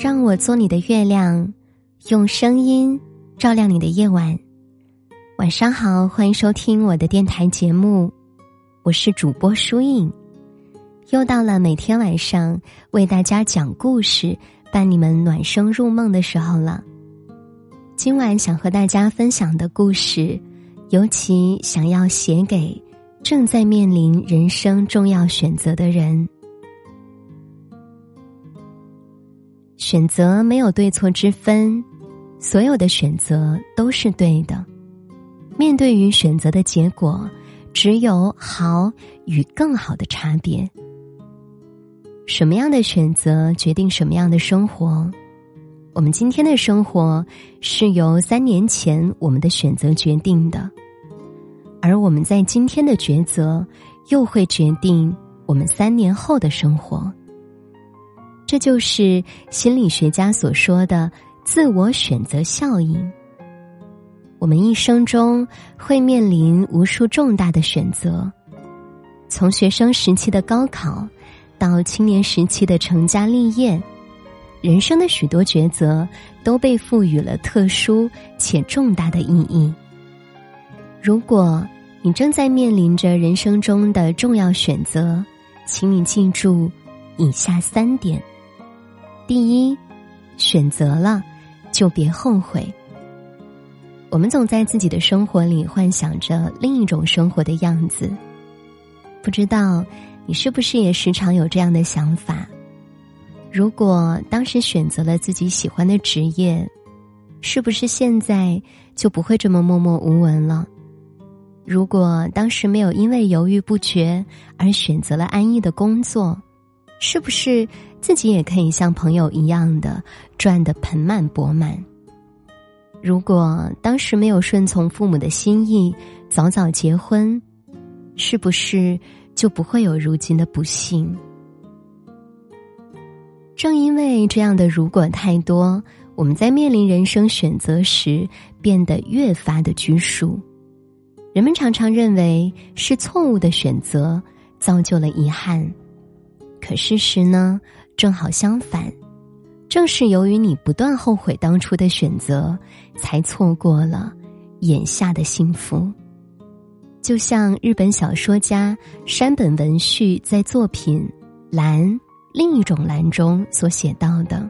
让我做你的月亮，用声音照亮你的夜晚。晚上好，欢迎收听我的电台节目，我是主播舒影。又到了每天晚上为大家讲故事、伴你们暖声入梦的时候了。今晚想和大家分享的故事，尤其想要写给正在面临人生重要选择的人。选择没有对错之分，所有的选择都是对的。面对于选择的结果，只有好与更好的差别。什么样的选择决定什么样的生活？我们今天的生活是由三年前我们的选择决定的，而我们在今天的抉择又会决定我们三年后的生活。这就是心理学家所说的自我选择效应。我们一生中会面临无数重大的选择，从学生时期的高考，到青年时期的成家立业，人生的许多抉择都被赋予了特殊且重大的意义。如果你正在面临着人生中的重要选择，请你记住以下三点。第一，选择了就别后悔。我们总在自己的生活里幻想着另一种生活的样子，不知道你是不是也时常有这样的想法？如果当时选择了自己喜欢的职业，是不是现在就不会这么默默无闻了？如果当时没有因为犹豫不决而选择了安逸的工作，是不是？自己也可以像朋友一样的赚得盆满钵满。如果当时没有顺从父母的心意，早早结婚，是不是就不会有如今的不幸？正因为这样的如果太多，我们在面临人生选择时变得越发的拘束。人们常常认为是错误的选择造就了遗憾，可事实呢？正好相反，正是由于你不断后悔当初的选择，才错过了眼下的幸福。就像日本小说家山本文绪在作品《蓝另一种蓝》中所写到的：“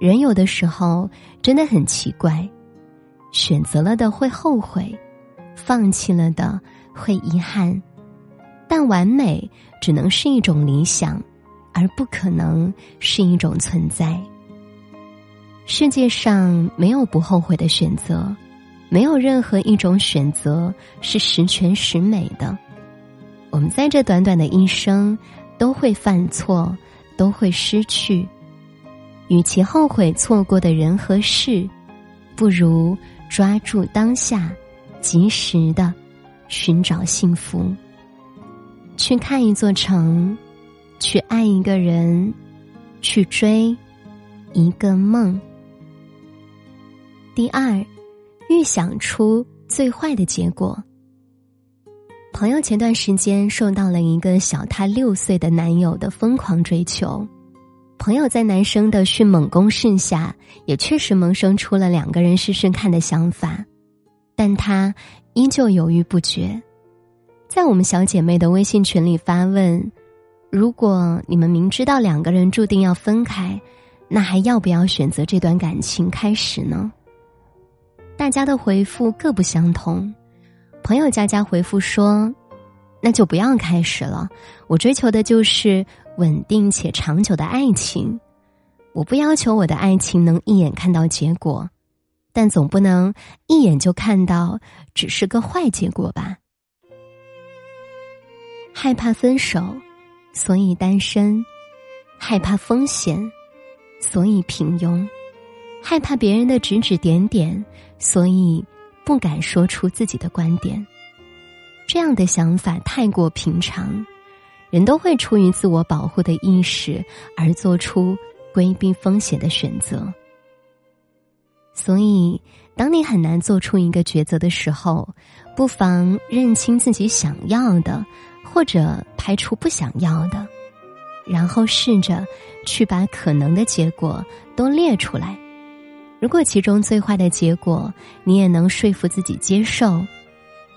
人有的时候真的很奇怪，选择了的会后悔，放弃了的会遗憾，但完美只能是一种理想。”而不可能是一种存在。世界上没有不后悔的选择，没有任何一种选择是十全十美的。我们在这短短的一生都会犯错，都会失去。与其后悔错过的人和事，不如抓住当下，及时的寻找幸福。去看一座城。去爱一个人，去追一个梦。第二，预想出最坏的结果。朋友前段时间受到了一个小他六岁的男友的疯狂追求，朋友在男生的迅猛攻势下，也确实萌生出了两个人试试看的想法，但他依旧犹豫不决，在我们小姐妹的微信群里发问。如果你们明知道两个人注定要分开，那还要不要选择这段感情开始呢？大家的回复各不相同。朋友佳佳回复说：“那就不要开始了。我追求的就是稳定且长久的爱情。我不要求我的爱情能一眼看到结果，但总不能一眼就看到只是个坏结果吧？害怕分手。”所以单身，害怕风险，所以平庸，害怕别人的指指点点，所以不敢说出自己的观点。这样的想法太过平常，人都会出于自我保护的意识而做出规避风险的选择。所以，当你很难做出一个抉择的时候，不妨认清自己想要的。或者排除不想要的，然后试着去把可能的结果都列出来。如果其中最坏的结果你也能说服自己接受，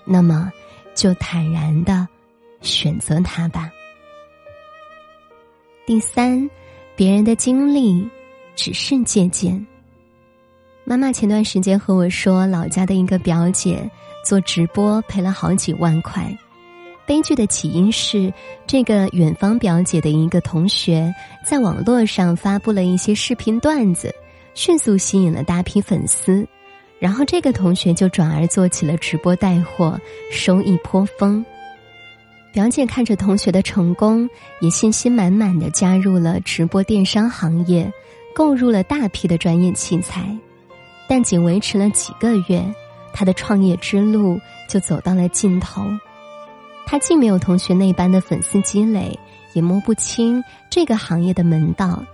那么就坦然的选择它吧。第三，别人的经历只是借鉴。妈妈前段时间和我说，老家的一个表姐做直播赔了好几万块。悲剧的起因是，这个远方表姐的一个同学在网络上发布了一些视频段子。迅速吸引了大批粉丝，然后这个同学就转而做起了直播带货，收益颇丰。表姐看着同学的成功，也信心满满的加入了直播电商行业，购入了大批的专业器材。但仅维持了几个月，他的创业之路就走到了尽头。他既没有同学那般的粉丝积累，也摸不清这个行业的门道。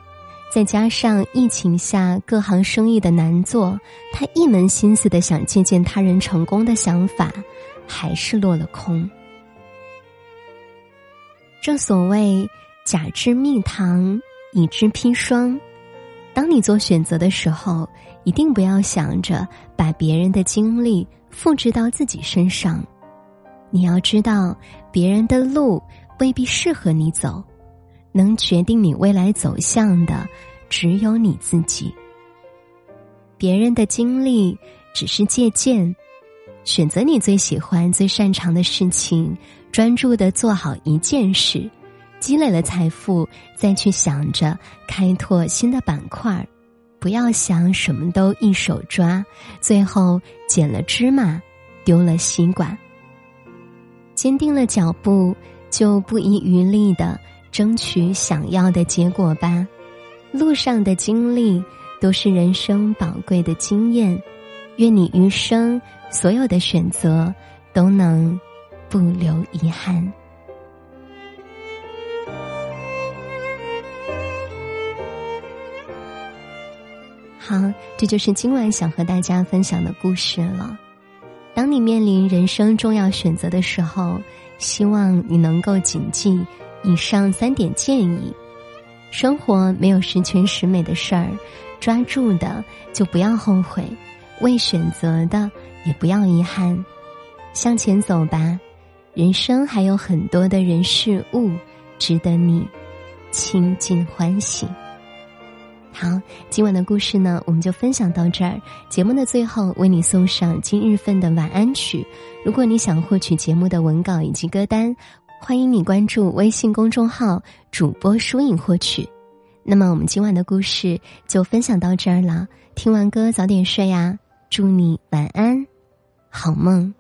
再加上疫情下各行生意的难做，他一门心思的想借鉴他人成功的想法，还是落了空。正所谓假知蜜糖，乙知砒霜。当你做选择的时候，一定不要想着把别人的经历复制到自己身上。你要知道，别人的路未必适合你走。能决定你未来走向的，只有你自己。别人的经历只是借鉴，选择你最喜欢、最擅长的事情，专注的做好一件事，积累了财富，再去想着开拓新的板块不要想什么都一手抓，最后捡了芝麻，丢了西瓜。坚定了脚步，就不遗余力的。争取想要的结果吧，路上的经历都是人生宝贵的经验。愿你余生所有的选择都能不留遗憾。好，这就是今晚想和大家分享的故事了。当你面临人生重要选择的时候，希望你能够谨记。以上三点建议：生活没有十全十美的事儿，抓住的就不要后悔，未选择的也不要遗憾，向前走吧。人生还有很多的人事物值得你倾尽欢喜。好，今晚的故事呢，我们就分享到这儿。节目的最后，为你送上今日份的晚安曲。如果你想获取节目的文稿以及歌单。欢迎你关注微信公众号“主播书影”获取。那么，我们今晚的故事就分享到这儿了。听完歌早点睡呀，祝你晚安，好梦。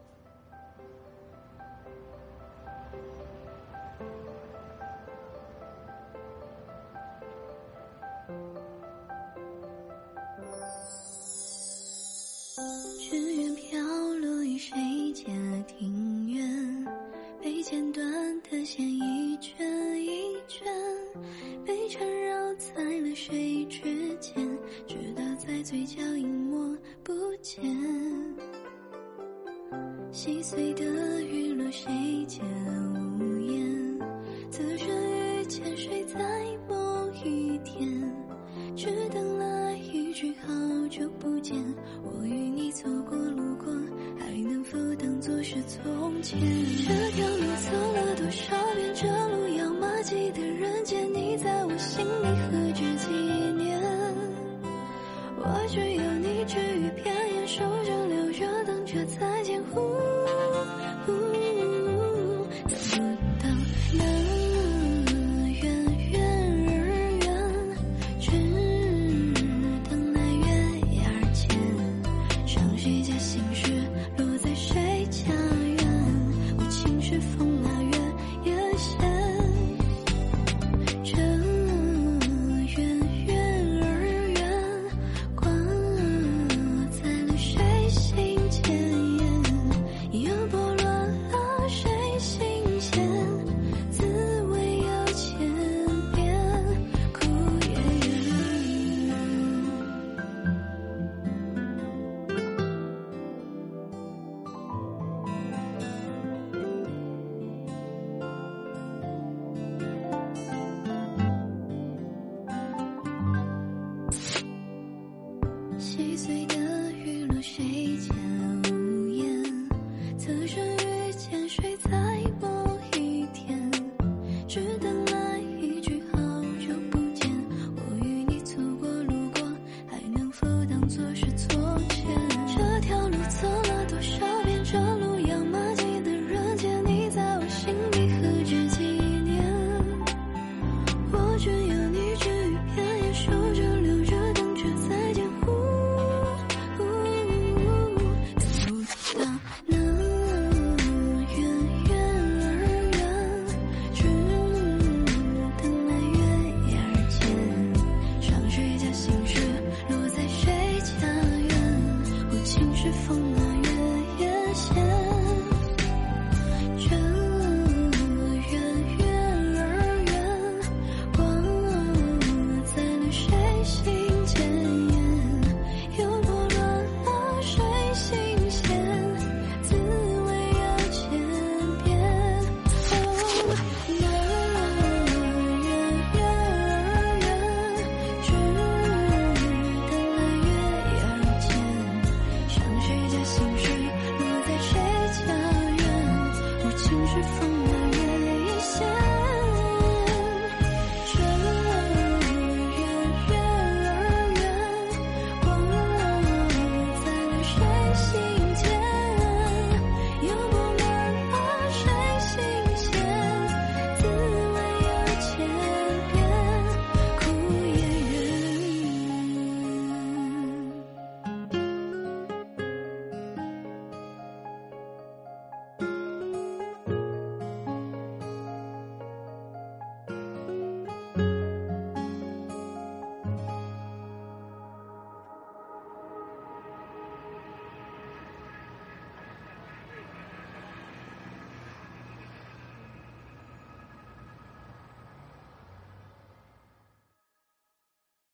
细碎的雨落，谁家屋檐？此生遇见谁，在某一天，只等来一句好久不见。我与你走过路过，还能否当作是从前？这条路走了多少遍？这路遥马急的人间，你在我心里何止几年？我只有你止于片言，守着留着，等着再见。呼。